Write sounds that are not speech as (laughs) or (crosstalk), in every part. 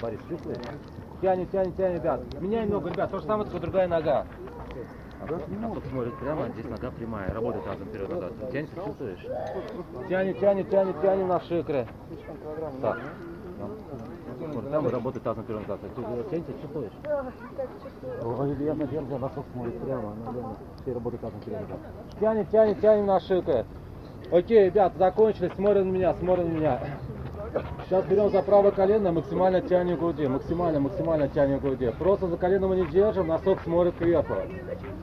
Борис, чувствуешь? Тянет, тянет, тянет, ребят. Меняй ногу, ребят. То же самое, только другая нога. А вот смотрит прямо, здесь нога прямая, работает разом вперед назад. Тянет, чувствуешь? Тянет, тянет, тянет, тянет наши икры. Так. Вот там работает вперед назад. Ты тянет, чувствуешь? Ой, я, наверное, носок смотрит прямо. Наверное, все работают тазом вперед назад. Тянет, тянет, тянет наши икры. Окей, ребят, закончили. Смотрим на меня, смотрим на меня. Сейчас берем за правое колено, максимально тянем груди, максимально, максимально тянем груди. Просто за колено мы не держим, носок смотрит кверху.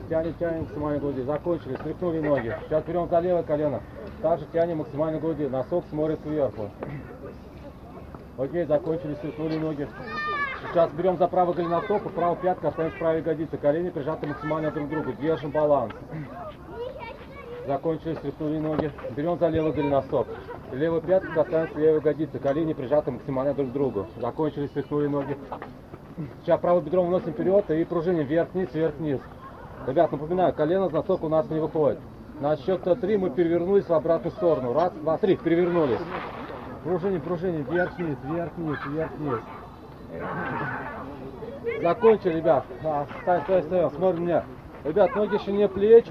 Тянем, тянем максимально груди. Закончили, стряхнули ноги. Сейчас берем за левое колено. Также тянем максимально груди, носок смотрит кверху. Окей, закончили, стряхнули ноги. Сейчас берем за правый голеностоп и правую пятку оставим в правой ягодице. Колени прижаты максимально друг к другу. Держим баланс. Закончили, стряхнули ноги. Берем за левый голеностоп. Левую пятку касаемся левой ягодицы. Колени прижаты максимально друг к другу. Закончили, стряхнули ноги. Сейчас правым бедром вносим вперед и пружиним вверх-вниз, вверх-вниз. Ребят, напоминаю, колено с носок у нас не выходит. На счет три мы перевернулись в обратную сторону. Раз, два, три, перевернулись. Пружиним, пружиним, вверх-вниз, вверх-вниз, вверх-вниз. Закончили, ребят. А, стой, стой, стой, смотрим меня. Ребят, ноги ширине плеч.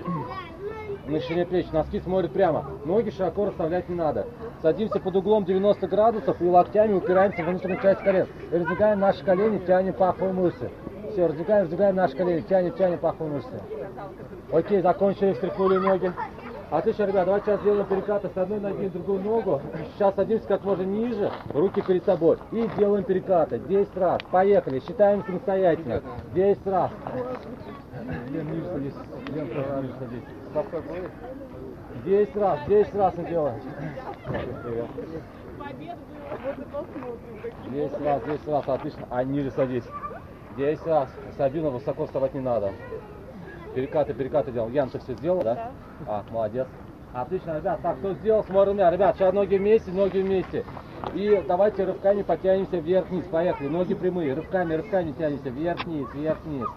На ширине плеч. Носки смотрят прямо. Ноги широко расставлять не надо. Садимся под углом 90 градусов и локтями упираемся в внутреннюю часть колен. И раздвигаем наши колени, тянем паховые мышцы. Все, раздвигаем, раздвигаем наши колени, тянем, тянем паховые мышцы. Окей, закончили, встряхнули ноги. Отлично, ребят, давайте сейчас сделаем перекаты с одной ноги на другую ногу. Сейчас садимся как можно ниже, руки перед собой. И делаем перекаты. 10 раз. Поехали, считаем самостоятельно. 10 раз. Лен, ниже садись. Лен, ниже садись. Ставка будет? 10 раз, 10 раз мы делаем. 10 раз, 10 раз, отлично. А ниже садись. 10 раз. Сабина, высоко вставать не надо. Перекаты, перекаты делал. Ян, ты все сделал, да? А, молодец. Отлично, ребят. Так, кто сделал, смотрим меня. Ребят, сейчас ноги вместе, ноги вместе. И давайте рывками потянемся вверх-вниз. Поехали. Ноги прямые. Рывками, рывками тянемся вверх-вниз, вверх-вниз.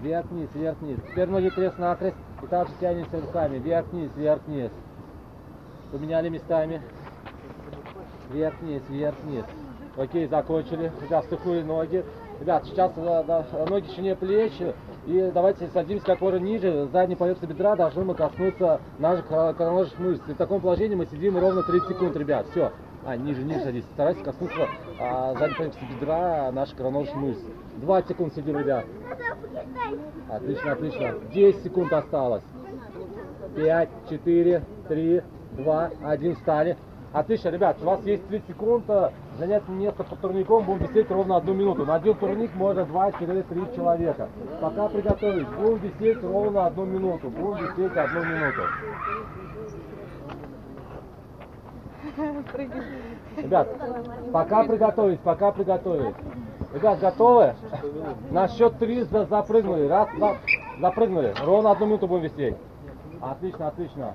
Вверх-вниз, вверх-вниз. Теперь ноги крест-накрест. И также тянемся руками. Вверх-вниз, вверх-вниз. Поменяли местами. Вверх-вниз, вверх-вниз. Окей, закончили. Ребят, стыкнули ноги. Ребят, сейчас э, да, ноги ширине плеч. И давайте садимся как можно ниже. Задней поверхности бедра должны мы коснуться наших короножных мышц. И в таком положении мы сидим ровно 30 секунд, ребят. Все. А, ниже, ниже садись. Старайтесь коснуться а, задней поверхности бедра наших короножных мышц. 20 секунд сидим, ребят. Отлично, отлично. 10 секунд осталось. 5, 4, 3, 2, 1. Встали. Отлично, ребят, у вас есть 30 секунд э, занять место под турником, будем висеть ровно одну минуту. На один турник можно 2, 4, 3 человека. Пока приготовились, будем висеть ровно одну минуту. Будем висеть одну минуту. Ребят, пока приготовились, пока приготовились. Ребят, готовы? На счет три за- запрыгнули. Раз, два, запрыгнули. Ровно одну минуту будем висеть. Отлично, отлично.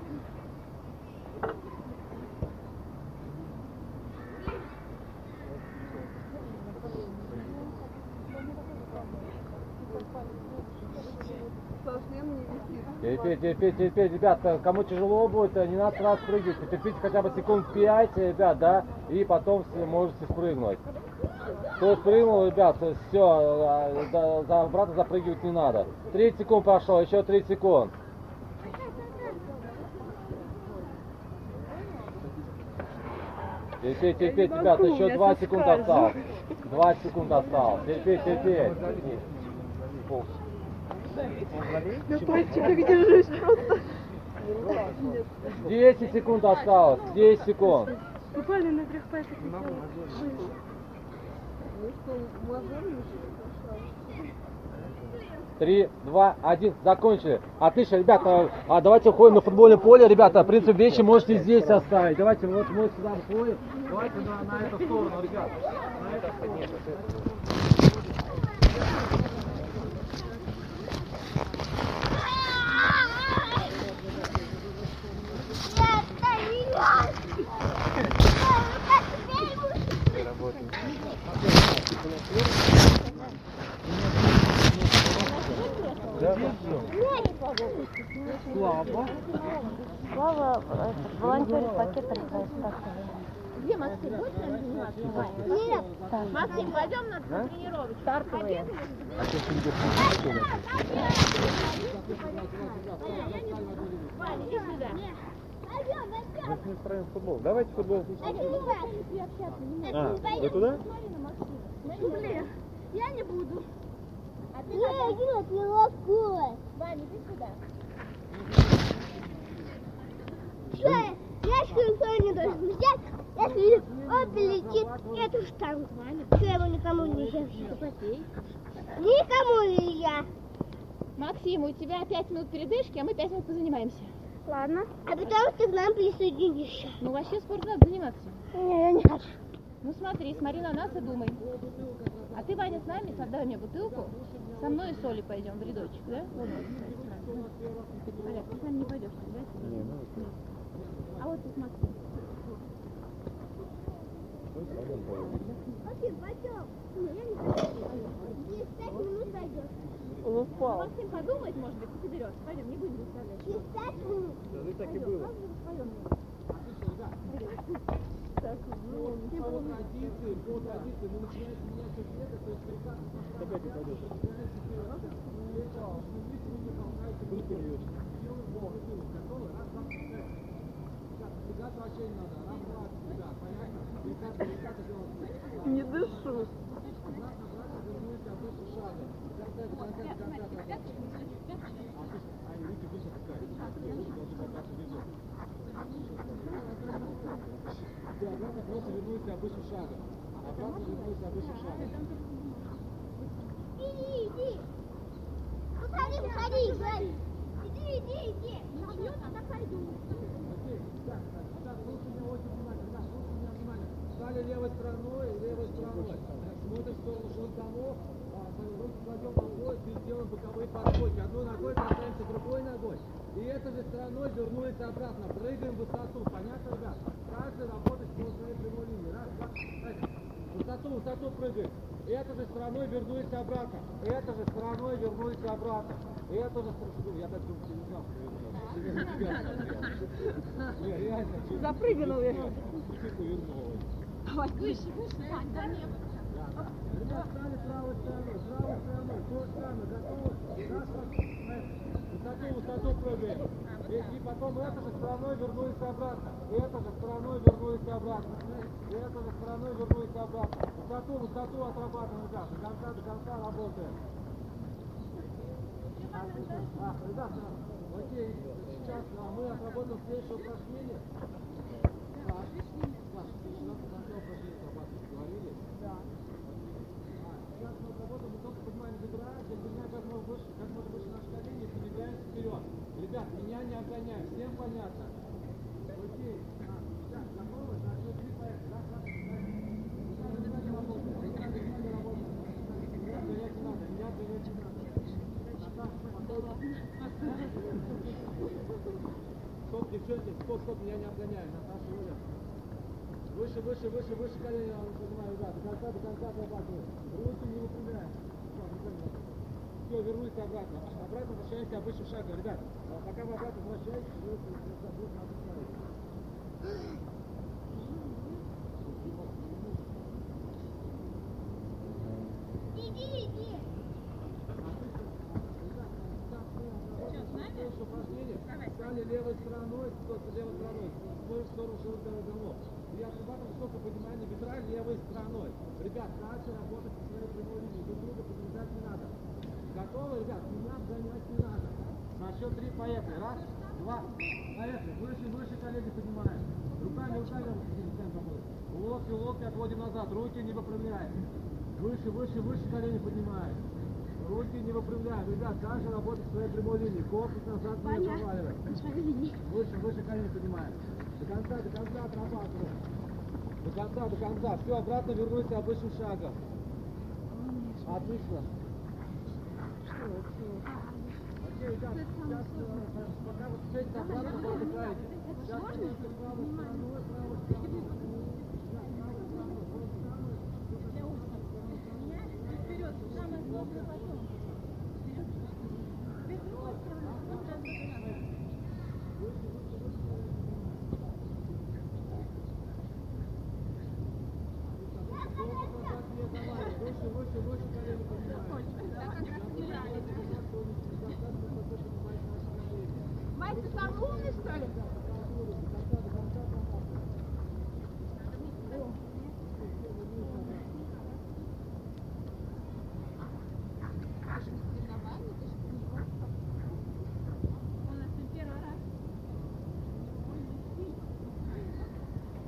Терпеть, терпеть, терпеть, ребят, э, кому тяжело будет, э, не надо сразу прыгать, потерпите хотя бы секунд 5, ребят, да, и потом можете спрыгнуть. Кто спрыгнул, ребят, все, за, обратно запрыгивать не надо. 30 секунд прошло, еще 30 секунд. Терпеть, терпеть, ребят, еще 20 секунд осталось. 20 секунд осталось. Терпеть, терпеть. На пальчиках держись просто. 10 секунд осталось. 10 секунд. Буквально на трех пальцах. Три, два, один, закончили. Отлично, ребята, а давайте уходим на футбольное поле, ребята. В принципе, вещи можете здесь оставить. Давайте вот мы сюда выходим. Давайте на, на эту сторону, ребят. На эту сторону. Слава Слава, этот, волонтер пакетом спрашивает. Где Максим? Будешь нам заниматься? Нет. Максим, пойдем на тренировочку. Стартовые. Ваня, иди сюда. Мы с ним строим футбол. Давайте футбол. А, вы туда? Я не буду. А ты Я ты ловкую. Ваня, иди сюда. Что я? Я что не должен взять, если он прилетит эту штангу. Что ему никому нельзя? Никому нельзя. Максим, у тебя пять минут передышки, а мы пять минут позанимаемся. Ладно. А потом ты к нам присоединишься. Ну, вообще спорт надо заниматься. Не, я не хочу. Ну, смотри, смотри на нас и думай. А ты, Ваня, с нами, отдай мне бутылку. Со мной и соли пойдем в рядочек, да? Вот, вот. Олег, ты с нами не пойдешь, да? Ну, А вот тут Максим. Максим, пойдем. Не, я не хочу. Через пять минут пойдешь. Он упал. Максим подумает, может быть, и соберешь. Пойдем, не будем заставлять. Через пять минут. ну так и было. Опять упадет. Ты обратно просто вернулся обычным шагом. Обратно вернулся обычным шагом. Иди, иди. Уходи, уходи, говори. Иди, иди, иди. Я тогда пойду. Окей, так, так, так, слушай меня очень внимательно, да, слушай меня внимательно. Стали левой стороной, левой стороной. Смотрим в сторону а, руки кладем и делаем боковые подходы. Одной ногой касаемся другой ногой. И этой же стороной вернулись обратно. Прыгаем в высоту. Понятно, ребят? Каждый работает по своей прямой линии. Раз, два, дальше. Высоту, высоту прыгаем. И этой же стороной вернулись обратно. И этой же стороной вернулись обратно. И эту же сторону. Я так думаю, не знал, что. Запрыгнул я. Птицу вернулась. Выше, выше, Вань, до неба. Ребят, стали правой стороной, правой стороной, то же самое, готовы? Раз, раз, высоту, прыгаем. И, и потом этой же стороной вернулись обратно. И этой же стороной вернулись обратно. И этой же стороной вернулись обратно. Высоту, высоту отрабатываем, ребят. До конца, до конца работаем. А, ребята, окей, сейчас а, мы отработаем следующее упражнение. Так, Саша, ты еще раз упражнение отрабатывать говорили? Да. Сейчас мы отработаем, мы только поднимаем бедра, держим как можно выше, как можно выше наши колени, продвигаемся вперед. Ребят, меня не обгоняем, всем понятно? Окей. А, сейчас, готовы? На счет три поехали. Раз, раз, раз. Рука, рука не работает, рука, рука не работает. Меня обгонять не надо, меня обгонять не надо. Стоп, девчонки, стоп, стоп, меня не обгоняй, Наташа Юля. Выше, выше, выше, выше колени я поднимаю, да, до конца, до конца отрабатываю. Руки не выпрямляем. Все, вернулись обратно. Обратно возвращаемся обычным шагом. Ребят, а пока вы обратно возвращаетесь, вы будете на Иди, иди. Стали левой стороной, стоп, левой стороной. В сторону широкого голов. И отрабатываем высоко поднимание бедра левой стороной. Ребят, дальше работать по своей прямой линии. Друг друга подвязать не надо. Готовы, ребят? Меня обгонять не надо. На счет три поехали. Раз, два, поехали. Выше, выше колени поднимаем. Руками, руками работать. Локти, локти отводим назад. Руки не выпрямляем. Выше, выше, выше колени поднимаем. Руки не выпрямляем. Ребят, каждый работает в своей прямой линии. Корпус назад не проваливаем. Выше, выше колени поднимаем. До конца, до конца отрабатываем. До конца, до конца. Все, обратно вернулись обычным шагом. Отлично. Вперед, самое главное потом. Вась, ты самый умный, что ли?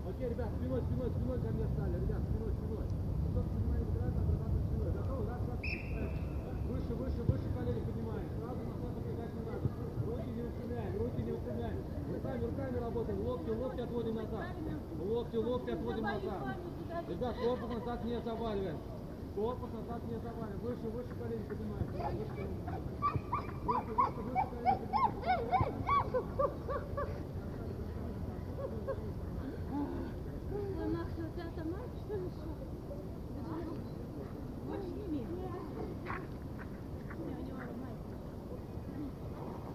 Окей, ребят, спиной, спиной, спиной ко мне стали. Ребят, спиной, спиной. Потом поднимаем градус, отрабатываем спиной. Готовы? Раз, раз. Э, Выше, выше, выше колени поднимаем. Сразу назад убегать не надо. Руки не упрямляем, руки не упрямляем. Руками, руками работаем. Локти, локти отводим назад. Локти, локти отводим назад. Ребят, корпус назад не заваливаем. Корпус назад не заваливаем. Выше, выше колени поднимаем. Выше, выше, выше, колени поднимаем.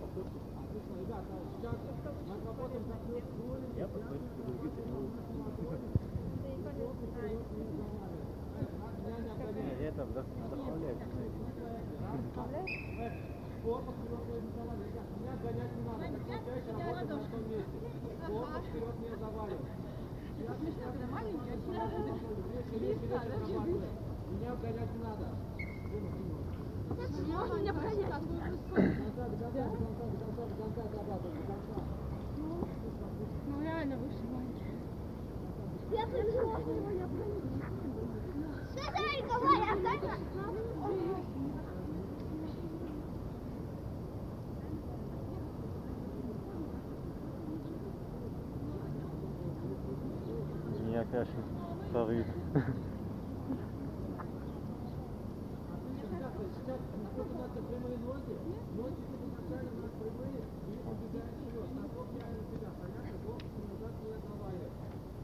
Отлично, ребята, сейчас мы отработаем как мы кролик. Я Это вдохновляет. Корпус вперед меня гонять не надо. Чаще работаем на том месте. Корпус вперед не заваливаем. Резче, резче, резче отрабатываем. Меня гонять не надо. Можно меня конца. Ну реально выше Я пришла. Что за Николай, оставь Меня, конечно, не заваливаем.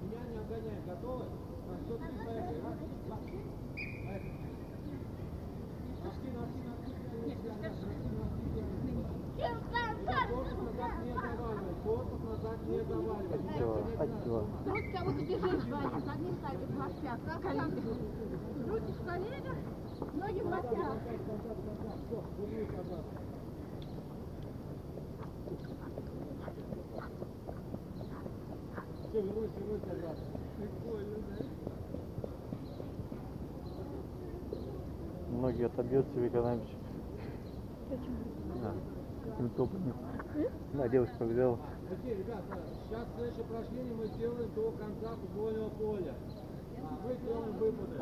Меня не обгоняем. Готовы? На счет три поехали. Раз, два, поехали. Носки, носки, носки, прямо себя, носки, носки, прямо. Корпус назад не заваливаем. Корпус назад не заваливаем. Все, спасибо. Грудь кого ты держишь, Ваня, с одним садик в локтях, в коленях. Руки в коленях, ноги в локтях. Все, вернусь, вернусь обратно. Прикольно, да? Многие отобьет себе когда-нибудь. Да. Им топом. На, девушка взяла. Окей, ребята, сейчас следующее упражнение мы сделаем до конца футбольного поля. А, мы делаем выпады.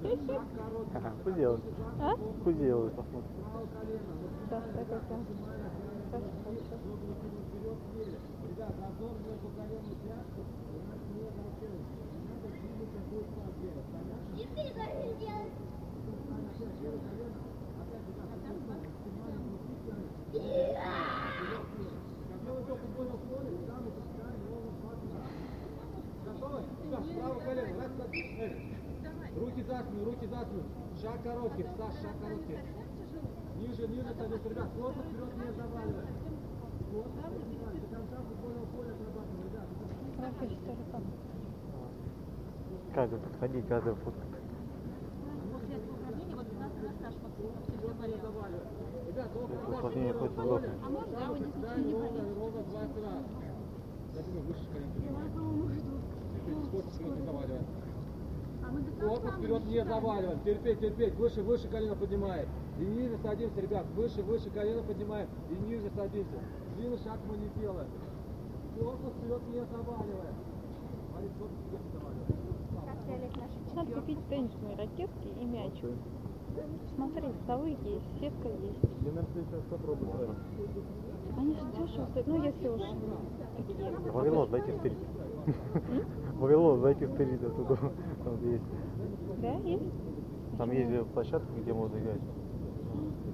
Выпады. Шаг короткий. Ага, пусть делают. А? Пусть делают, посмотрим. Да, так это. ноги выкинуть вперед, сели. Ребят, зазор между коленом и пяткой у нас не получается. Надо двигаться будет так делать. Понятно? И ты должен делать. Опять левое колено. Опять, ребят, максимально внутри тянем. Когда вы до футбольного поля, там мы пускаем ровно 20 раз. Готовы? Все, право два, три. Руки за спину, руки за спину. Шаг короткий, Саш, шаг короткий. Ниже, ниже садись, ребят. Корпус вперед не не заваливаем. До конца футбольного поля отрабатываем, ребят. Каждый подходить, каждый конца Упражнение хоть удобно. А можно, да, ничего не ровно, ходить? ровно 20 раз. Я думаю, выше колен поднимаем. Корпус вперед не заваливаем. А мы до Корпус вперед не заваливаем. Терпеть, терпеть. Выше, выше колено поднимаем. И ниже садимся, ребят. Выше, выше колено поднимаем. И ниже садимся. Длинный шаг мы не делаем. Корпус вперед не заваливаем. Смотри, корпус вперед не заваливаем. Надо купить теннисные ракетки и мяч. Смотри, столы есть, сетка есть. Для сейчас попробуем. Они же дешево стоят. Ну, если уж такие. Вавилон, дайте Вавилон, дайте стырить оттуда. Там есть. Да, есть? Там есть площадка, где можно играть.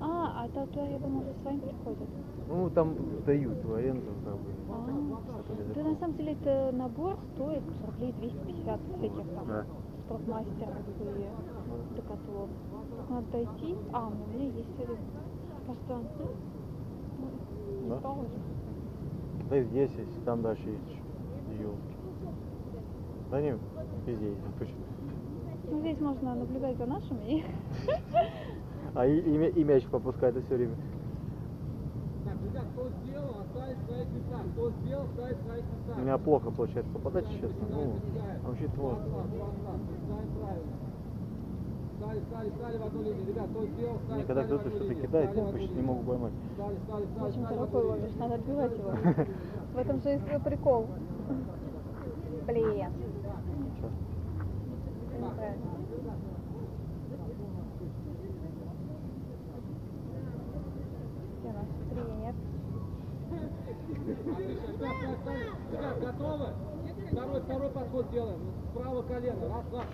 А, а то туда, я думаю, уже своим приходят. Ну, там дают в аренду, как бы. А, да на самом деле это набор стоит рублей 250 всяких там Да. спортмастеров и декатлон. Надо дойти. А, у меня есть один. Просто ну, не Да? Да и здесь есть, там дальше есть елки. Да не, везде есть, точно. Ну, здесь можно наблюдать за нашими и (laughs) А и, и, и мяч попускает все время. Так, Ребят, кто сделал, оставить в своих местах. Кто сделал, оставить в своих местах. У меня плохо получается попадать, честно. Ну, а вообще Класс, вот. класс, класс, класс. Ставим правильно. Стали, стали, стали в одну линию. Ребят, кто сделал, ставить Мне когда стали в кто-то что-то кидает, я почти не могу поймать. Стали, стали, стали, Очень одну ловишь, надо отбивать его. (laughs) В этом же и свой прикол. Блин. Ничего. Это неправильно. Где наш тренер? Отлично. Ребят, стали, стали. Ребят, готовы? Второй, второй подход делаем. Справа колено. Раз, два.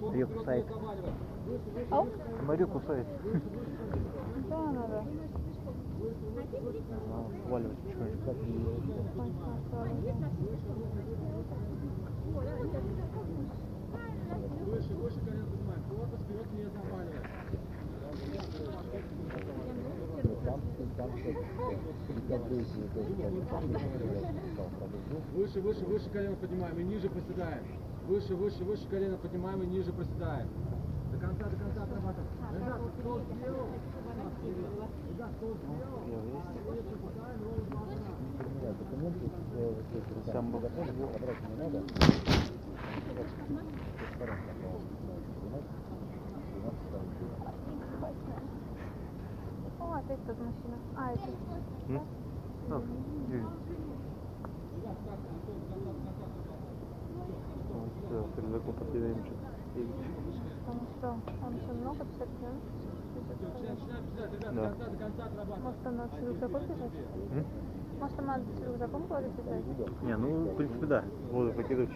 Руки кусает. Смотрю, кусает. Да, надо. А, Сваливать потихоньку. выше, выше колено поднимаем. Корпус вперед не заваливай. Выше, выше, выше колено поднимаем и ниже проседаем. Выше, выше, выше колено поднимаем и ниже проседаем. До конца, до конца отрабатываем. Ребят, кто сделал? Ребят, кто сделал? Сам был. О, опять тот мужчина. А, это... М? Ну, Юрий. Вот, перед закон последуем что-то. Потому что он еще много писать, да? Да. Может, он с рюкзаком бежать? М? Может, надо с рюкзаком куда-то бежать? Не, ну, в принципе, да. Воду покидывать.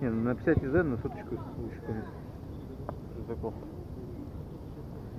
Не, ну на 50 езд на соточку лучше, конечно. Рюкзаков.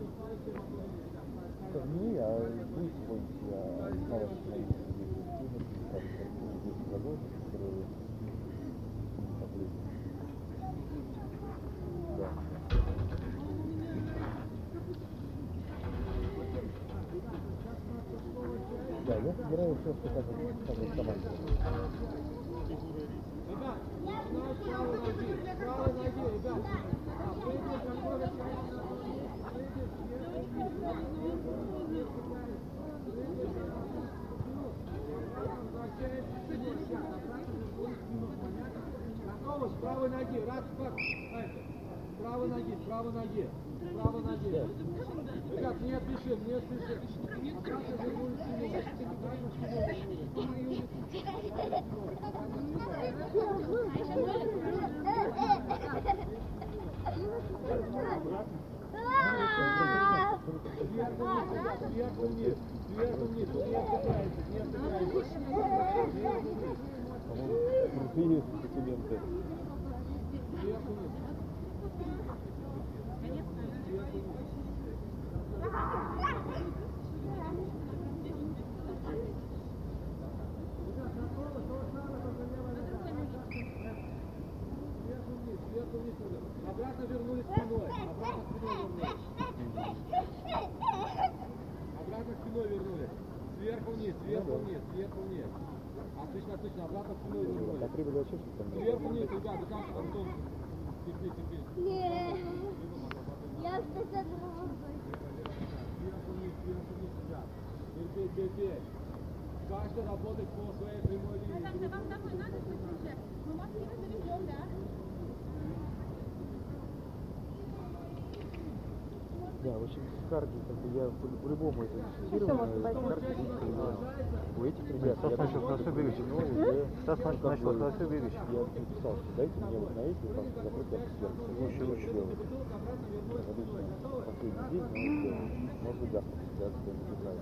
20. Ребят, начинаем с правой ноги. С правой ноги, ребят. А, прыгай, какой Готовы? С правой ноги. Раз. Дальше. С правой ноги, с правой ноги. С правой ноги. Ребят, не спешим, не спешим. Обратно вернулись к нему. Обратно к нему. Сверху вниз, сверху вниз, не отдыхайте, не отдыхайте. Сверху вниз. Сверху вниз, сверху вниз. Обратно вернулись спиной. Обратно спиной вернулись. Обратно спиной вернулись. Сверху вниз, сверху вниз, сверху вниз. Отлично, отлично. Обратно спиной вернулись. Сверху вниз, ребят, до конца. Антон, терпи, терпи. Не. Я что-то другое. Сверху вниз, сверху вниз, ребят. Терпи, терпи. Каждый работает по своей прямой линии. Да, в общем, с карди, как бы я по- по-любому это можно пойти. У этих ребят Стас начал хорошо бегать. Стас начал хорошо бегать. Я написал, что дайте мне вот на эти, там, закрыть я. Лучше, лучше делать. Последний день, но сделал. Может быть, завтра, я не знаю.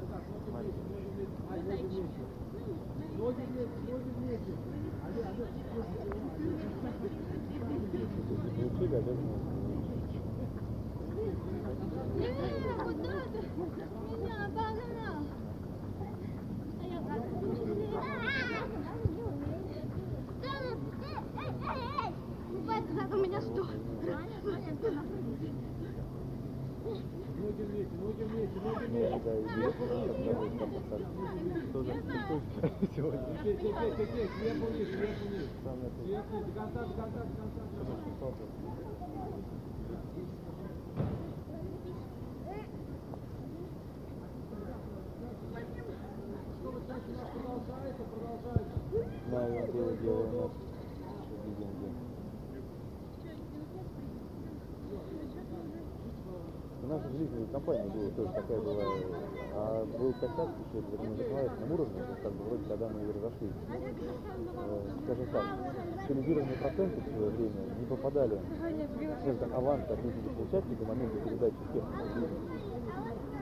Сегодня. В компании было тоже такая была, а был косяк еще, это на законодательном уровне, то как бы вроде когда мы и разошлись. Э, скажем так, стабилизированные проценты в свое время не попадали, скажем так, аванс от получателей до момента передачи всех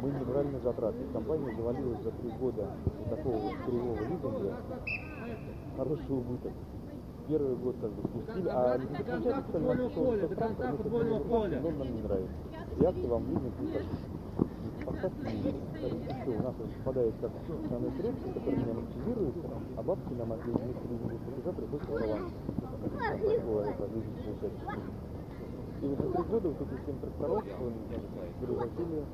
мы не брали на затраты. Компания завалилась за три года такого вот кривого лизинга хороший убыток. Первый год как бы спустили, а конца лизингополучатель футбольного нам что конца мы хотим футбольного лизинг, поля. но нам не нравится. И акции лизинг. Все, у нас он попадает как основной средства, которые не амортизируются, а бабки нам от лизингового платежа приходят аванс. Такое это лизинг получатель. И за три года вот эти семь тракторов он превратили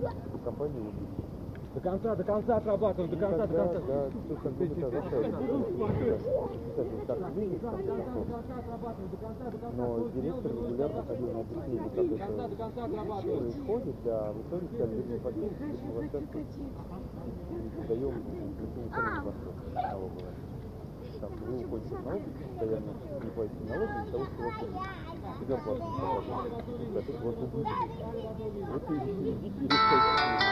в компанию убийц. До конца, до конца отрабатываем, до конца, до конца. да, что. Но директор регулярно ходил на объяснение, как До конца, до конца это происходит, а в итоге сказали, мы хотим, мы даем информационный банкрот налоговая. Там, вы уходите в налоги, постоянно не платите налоги, из того, что у вас. Всегда платите налоги. Это вот убыток. Вот и идите и решайте.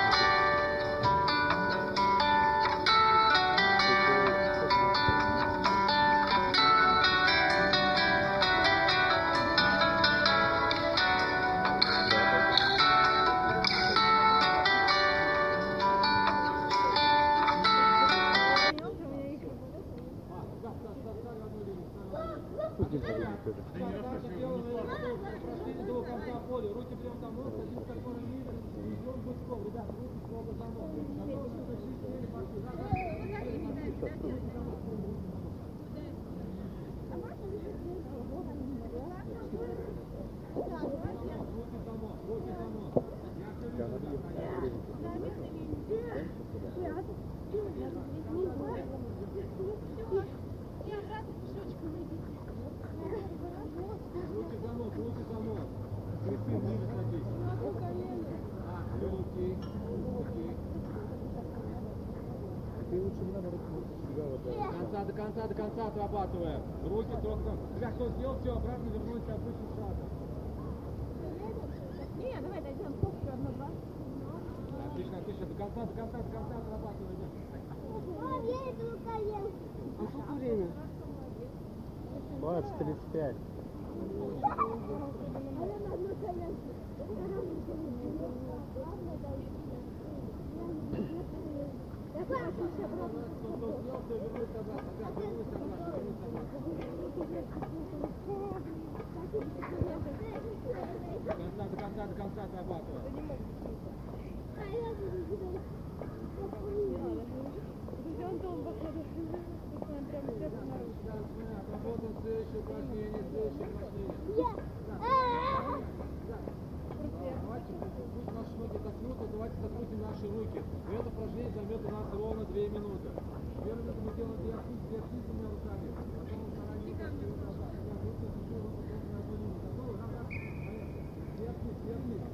Вернулись обратно. До конца, до конца, до конца отрабатываем. А я буду Отработаем следующее упражнение, следующее упражнение. Я. А-а-а. Давайте, пусть наши ноги отдохнут, давайте закрутим наши руки. И это упражнение займет у нас ровно 2 минуты. Первую минуту мы делаем две активности, две активными руками. Потом мы стараемся пошли вот назад. Ребят, руки держу, руки только на одну линию. Готовы? Раз, раз, поехали. Вверх, вниз, вверх, вниз.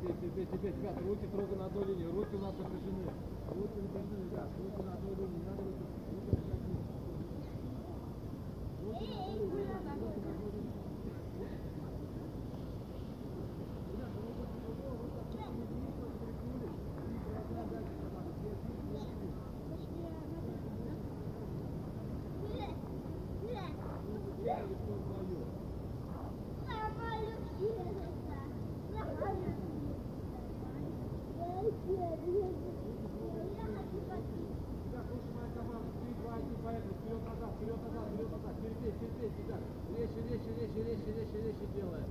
Теперь, теперь, теперь, ребят, руки строго на одной линии, руки у нас напряжены. Руки напряжены, ребят, руки на одной линии, не надо руки, руки напряжены. Руки на одной линии, ребят, руки на одной линии. Мама, вперед, назад, вперед, назад. Терпеть, терпеть, ребят. Резче, резче, резче, резче, резче, резче делаем.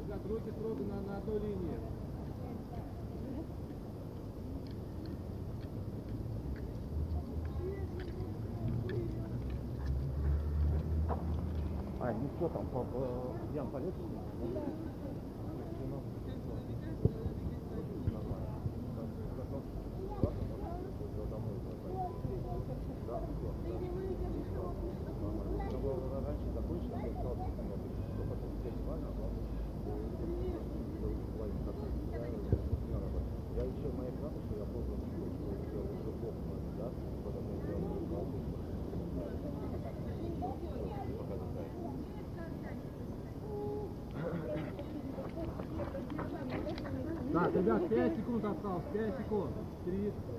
Ребят, руки строго на, на одной линии. А, ну что там, по, по, Ян полез? Я Técnico, Natal, técnico, 30.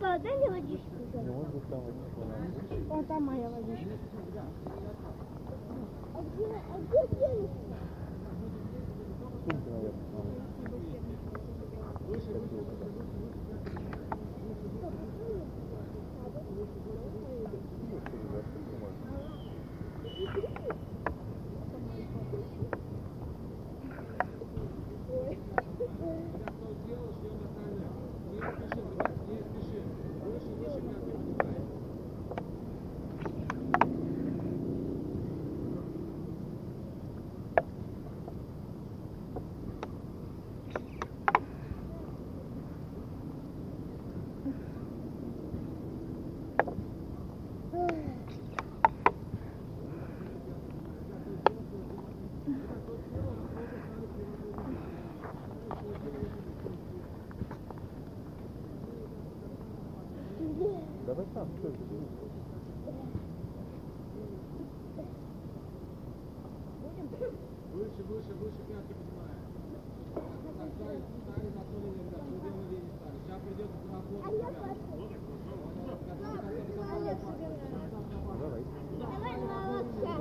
Папа, дай мне водичку. быть, там моя водичка. А где, а где денег? сумка, наверное. Давай сам, что это? Выше, выше, выше пятки поднимаем. Так, стали, стали на одну линию, ребят, мы делаем линию стали. Сейчас придется А работать, я ребят. Давай. Давай молодца.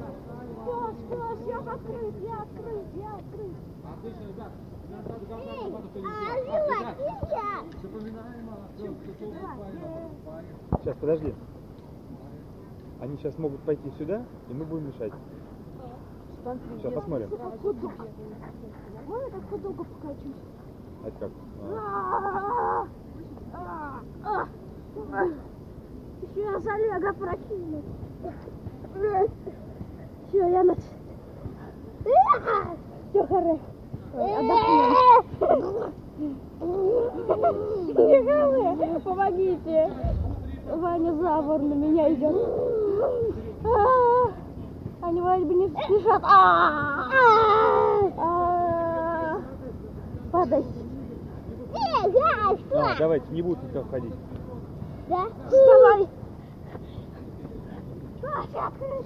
Что, что, все открыт, я открыт, я открыт. Отлично, ребят. Назад, назад, Эй, назад, кто не а сделал. Так, жевать ребят, нельзя. Запоминаем, все, кто упали, упали. Сейчас, подожди. Они сейчас могут пойти сюда, и мы будем мешать. Сейчас посмотрим. Я так долго покачусь. А это как? А, Еще я за Олега прокину. Все, я на... Все, хорошо. Отдохни. Помогите. Ваня Завор на меня идет. А, Они вроде бы не спешат. А, а, Падай. А, давайте, не будут никак ходить. Да? Вставай. Паша, открыть.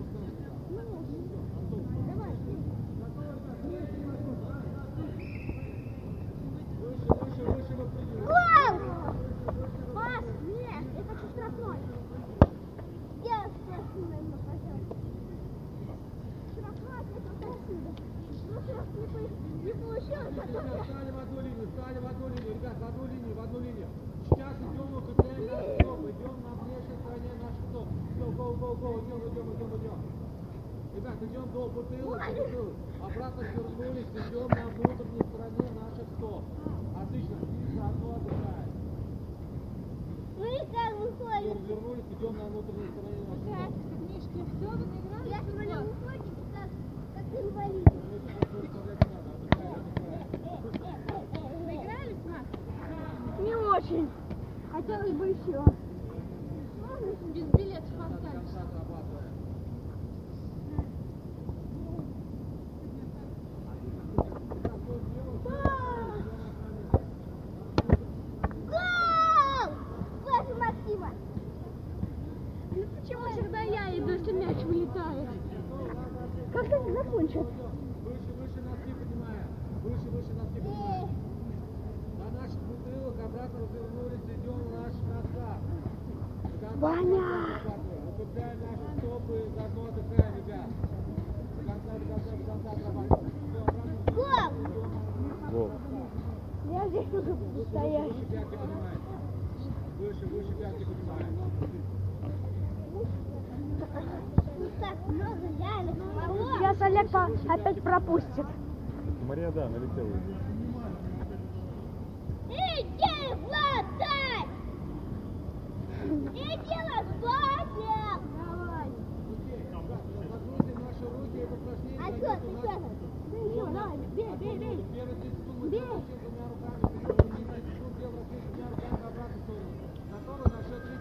бутылок. Обратно вернулись, идем на внутренней стороне наших стоп. Отлично, и заодно отдыхаем. Ну и как выходит? Идем, вернулись, идем на внутренней стороне наших стоп. Книжки, все, вы наиграли? Я смотрю, выходит как, как инвалид. Наигрались, Макс? Не очень. Хотелось бы еще. Без билетов остались. Гол! Против Максима. Ну почему всегда я иду, если мяч вылетает? Как они закончат? Выше, выше носки поднимаем. Выше, выше носки поднимаем. На наших бутылок обратно развернулись, идем на наших носках. До конца Ваня! отрабатываем. Выпрямляем наши стопы, заодно отдыхаем, ребят. До конца, до конца, до конца отрабатываем. Все, обратно Гол! Гол. Я здесь уже буду стоять. выше. Выше, пятки поднимаем. Сейчас Олег по- опять пропустит. Мария, да, налетела. Иди хватай! Иди лопатник! Давай. А что, ты что? Бей, бей, бей. Первые 30 секунд мы Бей. Вращаем двумя руками, вперед, 30 секунд делаем вращение двумя руками в обратную сторону. Готовы? На счет 3.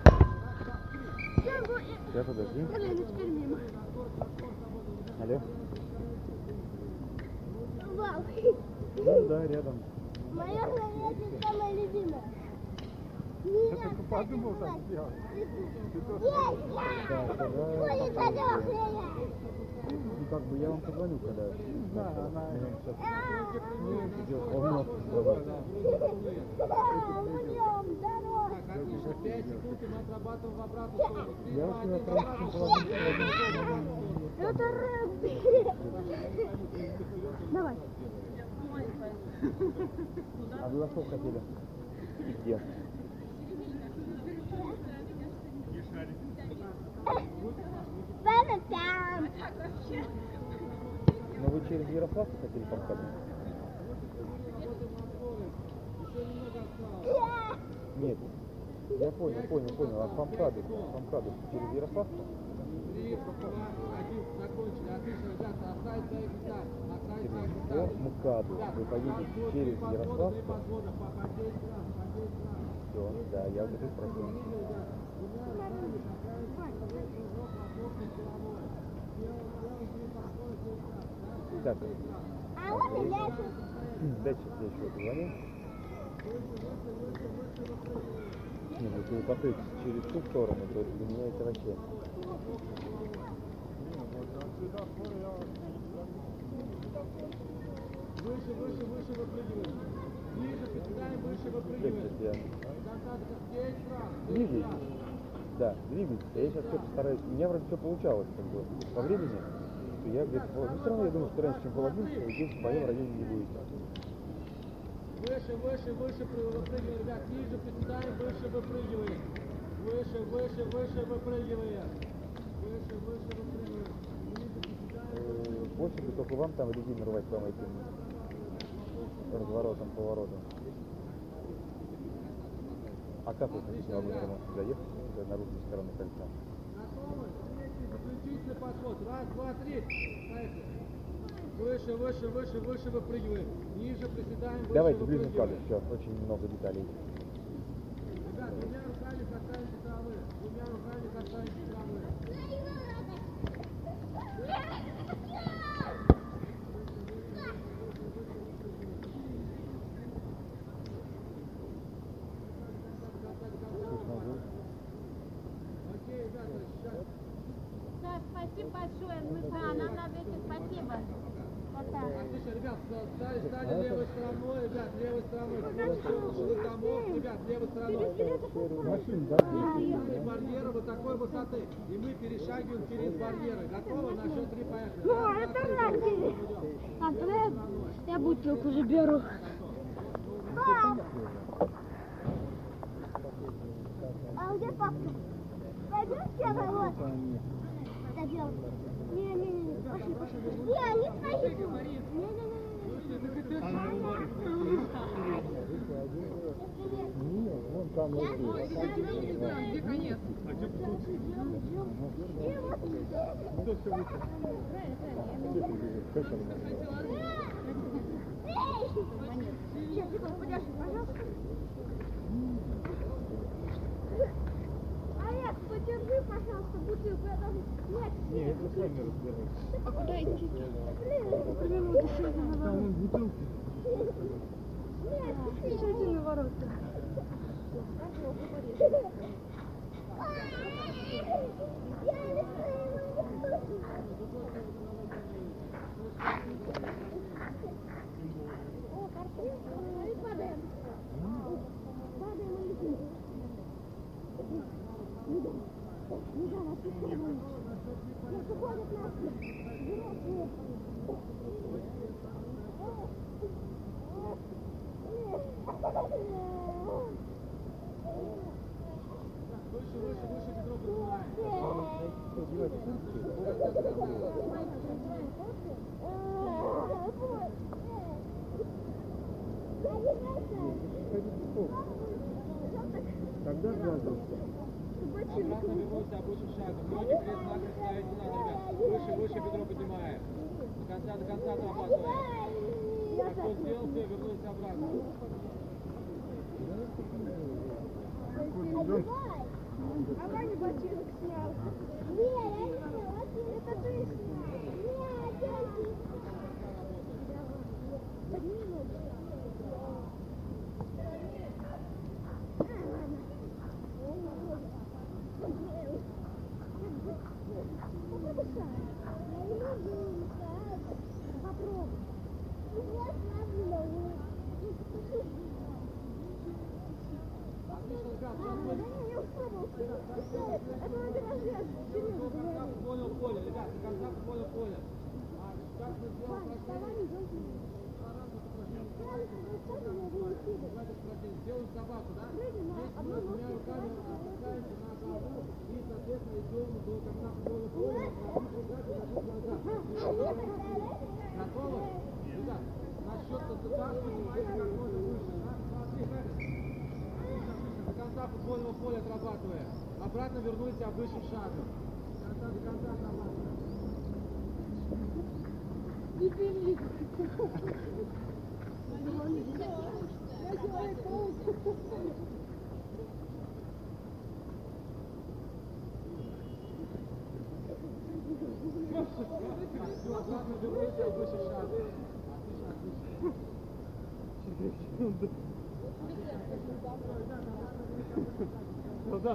Раз, два, три. Сейчас, подожди. Блин, теперь мимо. Алло. Вау. Ну да, рядом. Мое занятие самое любимое. Меня, кстати, подумал так сделать. Я! Ну как бы я вам позвоню, когда. Да, она. сейчас идет волнов. Пойдем, здорово! Так, отлично. 5 секунд и мы отрабатываем в обратную сторону. Три, Я уж на один, французском Это регби! Давай. А вы во сколько хотели? И где? Ну вы через Ярославку хотели помкаду? Нет. Я понял, понял, понял. А Памкаду, Памкаду через Ярославку? Через МКАДу вы поедете через Ярославку? Подвода, по, по 10 раз, по 10 раз. Все, да, я это спросил. Так, А мяч. дайте я еще позвоню. Не, ну если вы посмотрите через ту сторону, то для меня это вообще. Выше, выше, выше выпрыгиваем. Ниже приседаем, выше Как выпрыгиваем. сейчас я До конца, до конца. 10 раз. 10 двигаюсь. раз. Да, двигаюсь. Я сейчас все постараюсь. У меня вроде все получалось, как бы, по времени. что Я где-то, ну все равно я думаю, что раньше, чем половинку, здесь в моем районе не будет. Выше, выше, выше выпрыгиваем, ребят. Ниже приседаем, выше выпрыгиваем. Выше, выше, выше выпрыгиваем. Выше, выше выпрыгиваем. Ниже приседаем, Э, Больше бы только вам там резину рвать вам этим разворотом, поворотом. А как вы хотите на можете заехать до наружной стороны кольца? Заключительный подход. Раз, два, три. Выше, выше, выше, выше выпрыгиваем. Ниже приседаем, выше Давайте ближе кадру, все, очень много деталей. Ребят, двумя руками касаемся травы. Двумя руками касаемся травы. Тут могу. Окей, ребята, сейчас. Да, спасибо большое. Мы, да, нам надо идти. Спасибо. Пока. Отлично, ребят, стали, стали левой стороной, ребят, левой стороной. Шелк домов, ребят, левой стороной. Машин, да? Перед барьера вот такой высоты. И мы перешагиваем через барьеры. Готовы? На счет три поехали. Ну, Раз, это нахер. А, тогда я, бутылку заберу. А где папка? пойдем первый вот. Дойдем. Не, не, не, пошли, пошли. Не, твои. Не, не, не, Нет, вон там здесь. Где конец? А где Кто все выше? Как там называется? Сейчас, подержи, пожалуйста. Олег, подержи, пожалуйста, бутылку. Я даже... Нет, Не, это сами разбираются. А куда идти? блин. Там вон бутылки. Нет, Еще один ворота. Я не знаю, О, картинка. И падаем. Падаем и летим. Не да. Не да, нас не снимают. Нас уходят нас. Взрослые. Выше, выше, выше бедро поднимай. Что делать в куртке? Ходить в школу. Когда сразу? Обратно вернулся обычным шагом. Ноги крест накрест ставить не надо, ребят. Выше, выше бедро поднимаем. До конца, до конца отрабатываем. Как кто сделал, все, вернулись обратно. А Ваня ботинок снял. Не, я не снял, это ты снял. Не, опять ты. Подними ноги. А, ладно. Попробуй сам. Я не могу, Михаил. Попробуй. Вот, ладно, вот. Отлично, ребят, сейчас Да будет. не, я устроил. Это надо разрез. До конца понял поле, ребят, до конца понял поле. А как мы сделаем упражнение? Давайте упражнение. Сделаем собаку, да? Здесь мы двумя руками опускаемся на голову и, соответственно, идем до конца футбольного поля, разложить руками, разложить глаза. Готовы? Ребят, на счет так поднимайте как можно выше. Раз, два, три, поехали. Отлично, отлично. До конца футбольного поля отрабатывая. Обратно вернулись обычным шагом. До конца, до конца отрабатывая. Все, обратно вернулись обычным шагом. Отлично, отлично. Ну да,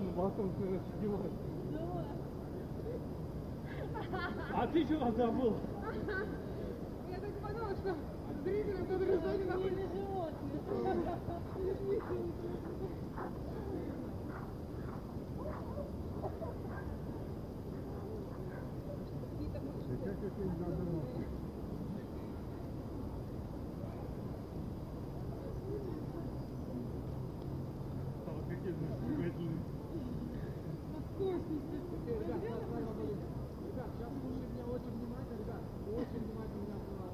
на балкон снимать. А ты чего забыл? Я так подумала, что зрители в этой зоне находятся. Ребят, сейчас с вами будет. Ребят, сейчас слушай меня очень внимательно, ребят, очень внимательно меня слушай.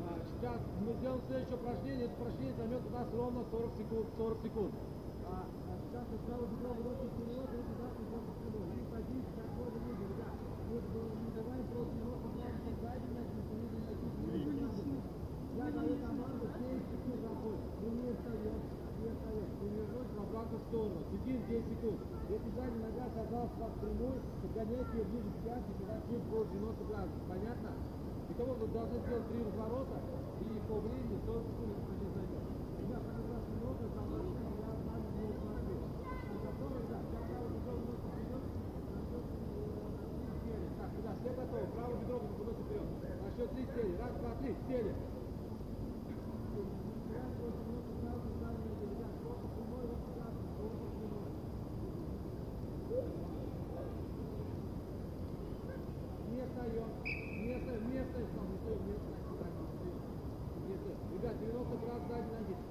А, Сейчас мы сделаем следующее упражнение. Это упражнение займет у нас ровно 40 секунд. 40 секунд. А, а сейчас мы справа бедро выносим вперед, руки спиной, за спиной. И садись, как можно ниже, ребят. Мы не давай просто немножко плавно сзади, значит, не найти. Я даю команду 10 секунд заходит. Мы не встаем, не встаем. Мы вернемся в обратную сторону. Сидим 10 секунд. Если задняя нога оказалась вас прямой, подгоняйте ее ближе к пятке, когда съем пол 90 градусов. Понятно? Итого вы должны сделать три разворота и по времени 40 секунд это не займет. Ребят, как раз много за вами, я с вами не смотрю. Готовы, ребят? Сейчас правое бедро выносим вперед. Сели. Так, ребят, все готовы. Правое бедро выносим вперед. На счет три сели. Раз, два, три. Сели. Не встаем. Не встаем. Не встаем. Сам не встаем. Не встаем. Не встаем. Ребят, 90 градусов сзади ноги.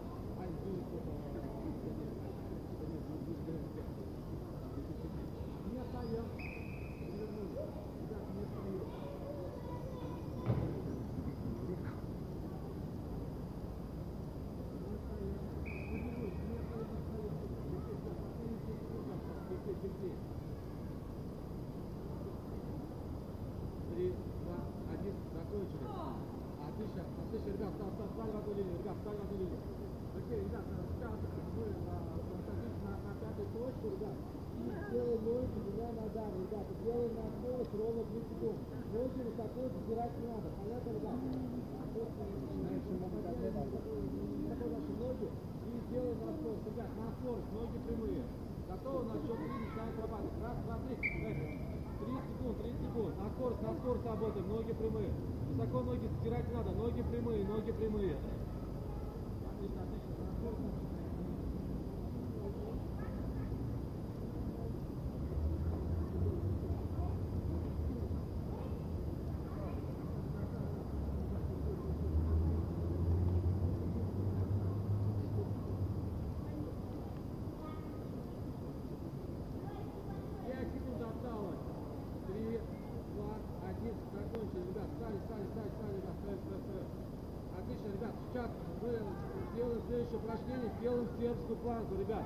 еще упражнение делаем сербскую планку, ребят.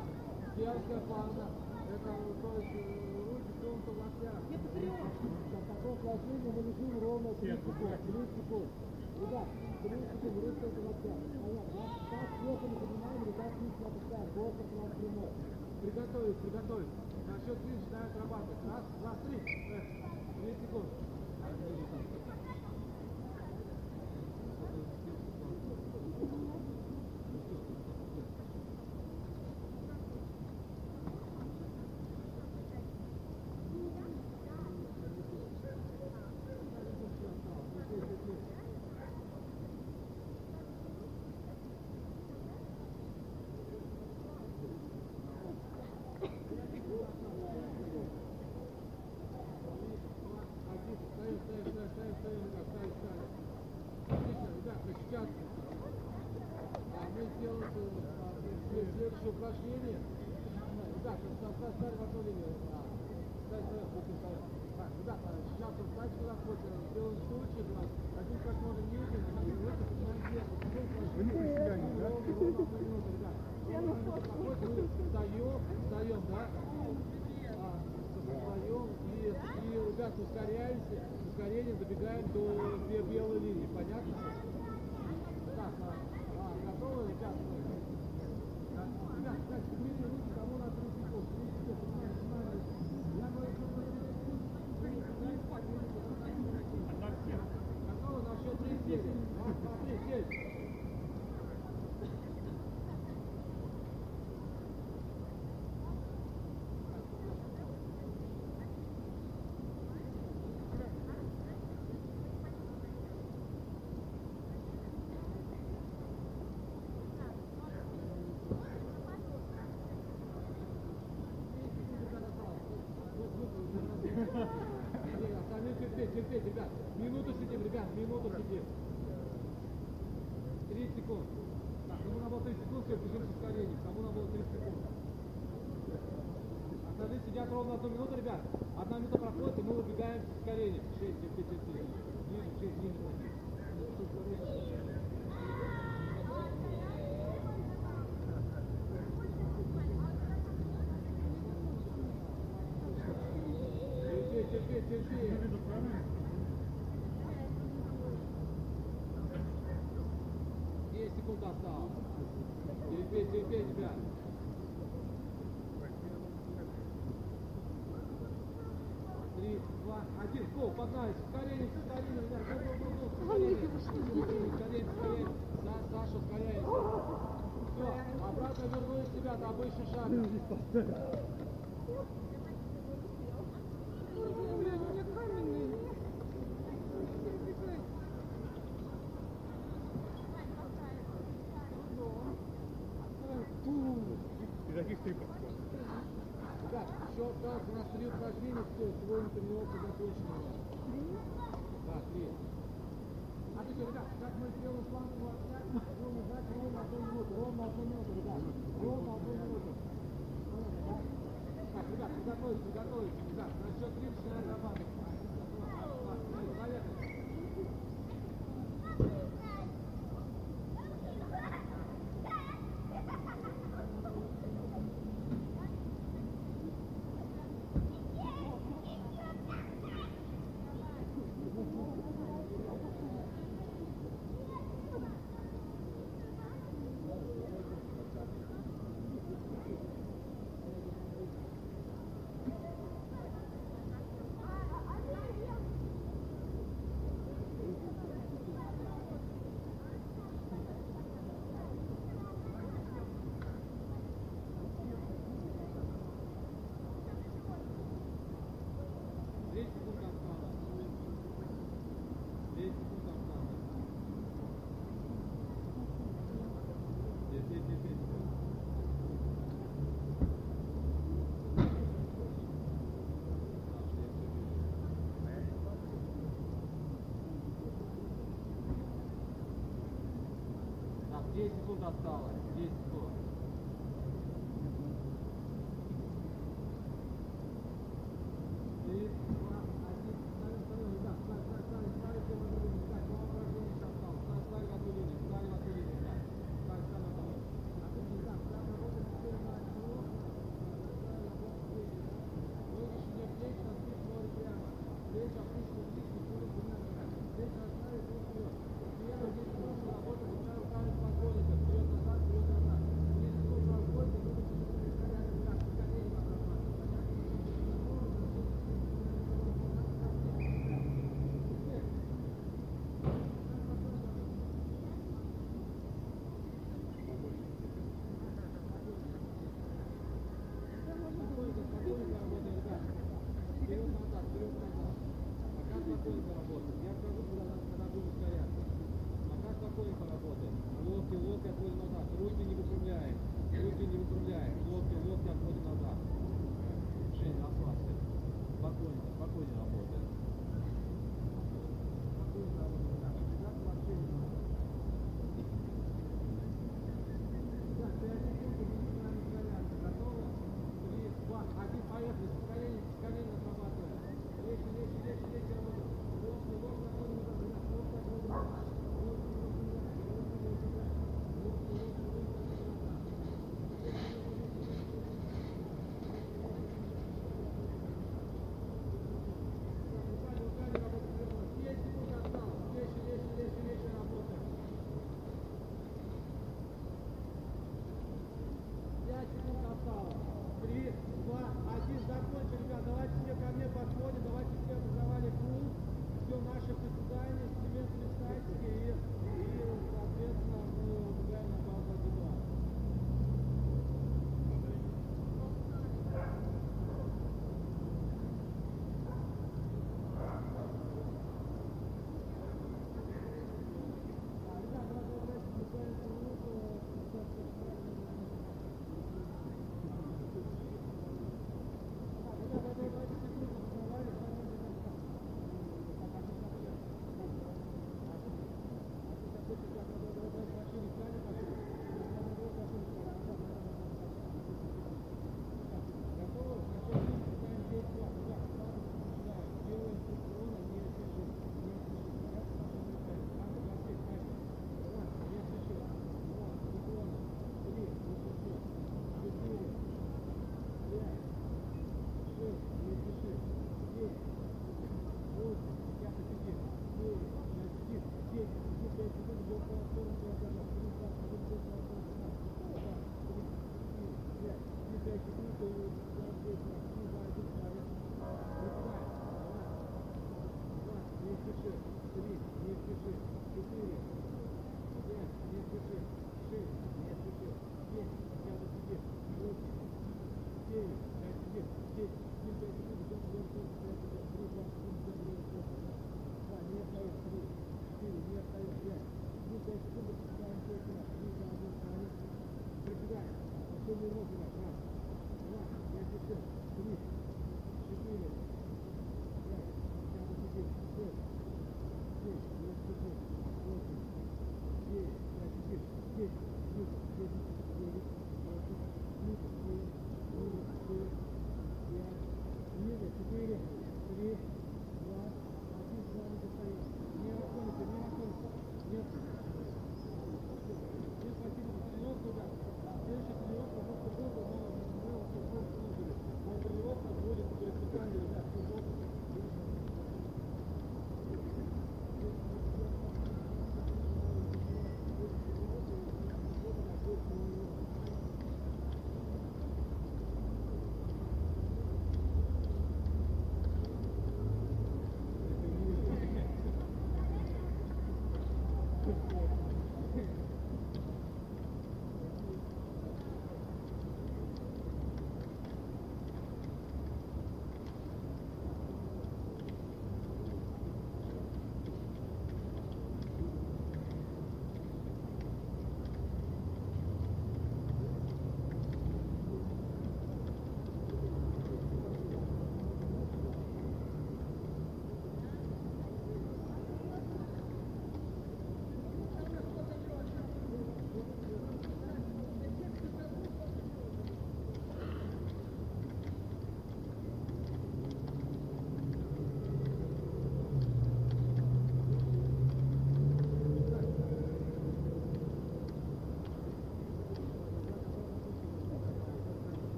Сербская планка. Это то есть э, руки в том-то локтях. Я патриот. В таком положении мы лежим ровно 3 секунд. 3 секунд. Ребят, 3 секунд, руки в локтях. Так плохо мы поднимаем, ребят, не опускаем. Просто к нам прямой. Приготовились, приготовились. На счет три начинаем отрабатывать. Раз, два, три. Эх, 3 секунды. Есть секунда осталась. Терпеть, терпеть, ребят. два, один, гол, погнали, Каренин, Каренин, гол, гол, гол, гол, Каренин, Каренин, Саша, ускоряется. Все, обратно вернулись тебя, это обычный шаг. Никаких трипов все так, на три упражнения, все, сегодня тренировка закончена. Три? Да, три. А ты ребят, как мы сделаем планку вообще, ровно, да, ровно одну минуту, ровно одну минуту, ребят, ровно одну минуту. Так, ребят, приготовились, приготовились, ребят, на счет три, шесть.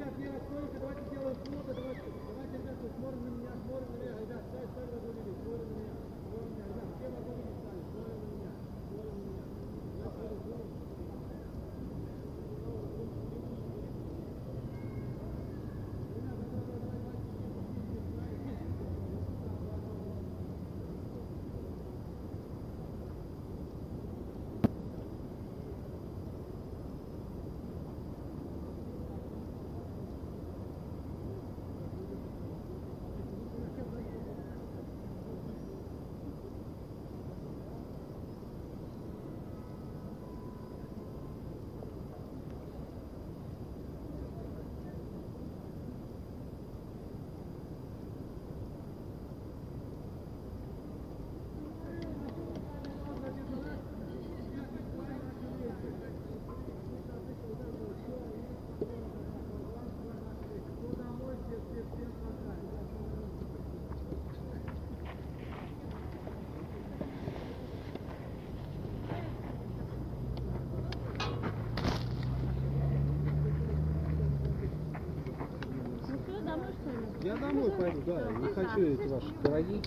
Ребят, я открою, давайте домой пойду, да. Не хочу эти ваши пироги.